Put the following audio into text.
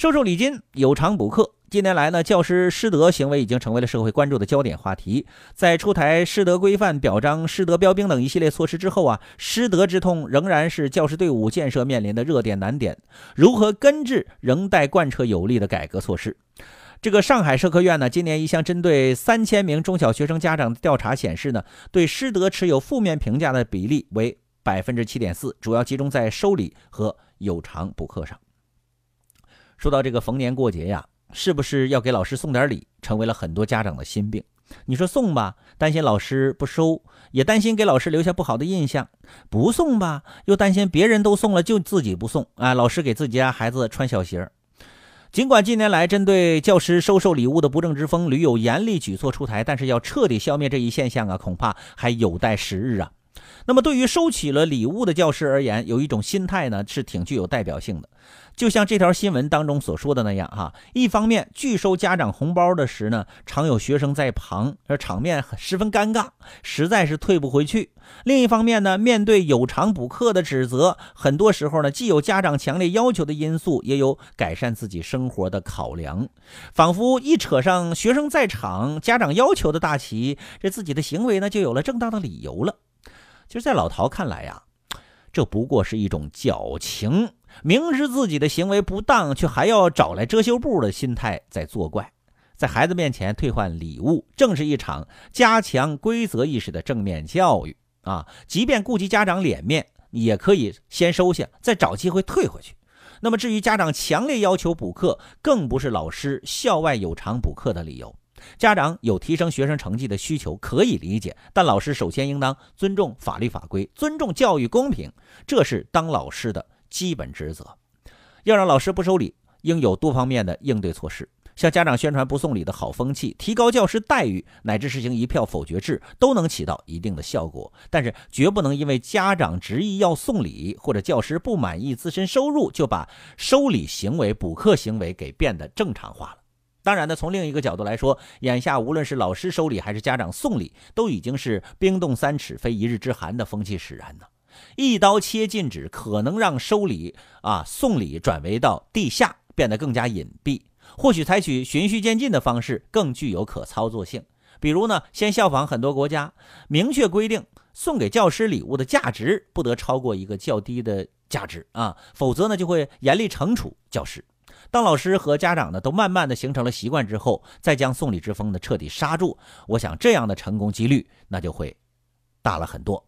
收受礼金，有偿补课。近年来呢，教师师德行为已经成为了社会关注的焦点话题。在出台师德规范、表彰师德标兵等一系列措施之后啊，师德之痛仍然是教师队伍建设面临的热点难点。如何根治，仍待贯彻有力的改革措施。这个上海社科院呢，今年一项针对三千名中小学生家长的调查显示呢，对师德持有负面评价的比例为百分之七点四，主要集中在收礼和有偿补课上。说到这个逢年过节呀。是不是要给老师送点礼，成为了很多家长的心病。你说送吧，担心老师不收，也担心给老师留下不好的印象；不送吧，又担心别人都送了，就自己不送啊。老师给自己家孩子穿小鞋。尽管近年来针对教师收受礼物的不正之风屡有严厉举措出台，但是要彻底消灭这一现象啊，恐怕还有待时日啊。那么，对于收起了礼物的教师而言，有一种心态呢，是挺具有代表性的。就像这条新闻当中所说的那样，哈，一方面拒收家长红包的时呢，常有学生在旁，而场面十分尴尬，实在是退不回去；另一方面呢，面对有偿补课的指责，很多时候呢，既有家长强烈要求的因素，也有改善自己生活的考量，仿佛一扯上学生在场、家长要求的大旗，这自己的行为呢，就有了正当的理由了。其实，在老陶看来呀，这不过是一种矫情，明知自己的行为不当，却还要找来遮羞布的心态在作怪。在孩子面前退换礼物，正是一场加强规则意识的正面教育啊！即便顾及家长脸面，也可以先收下，再找机会退回去。那么，至于家长强烈要求补课，更不是老师校外有偿补课的理由。家长有提升学生成绩的需求可以理解，但老师首先应当尊重法律法规，尊重教育公平，这是当老师的基本职责。要让老师不收礼，应有多方面的应对措施，向家长宣传不送礼的好风气，提高教师待遇，乃至实行一票否决制，都能起到一定的效果。但是，绝不能因为家长执意要送礼，或者教师不满意自身收入，就把收礼行为、补课行为给变得正常化了。当然呢，从另一个角度来说，眼下无论是老师收礼还是家长送礼，都已经是冰冻三尺非一日之寒的风气使然呢。一刀切禁止，可能让收礼啊送礼转为到地下，变得更加隐蔽。或许采取循序渐进的方式更具有可操作性。比如呢，先效仿很多国家，明确规定送给教师礼物的价值不得超过一个较低的价值啊，否则呢就会严厉惩处教师。当老师和家长呢都慢慢的形成了习惯之后，再将送礼之风呢彻底刹住，我想这样的成功几率那就会大了很多。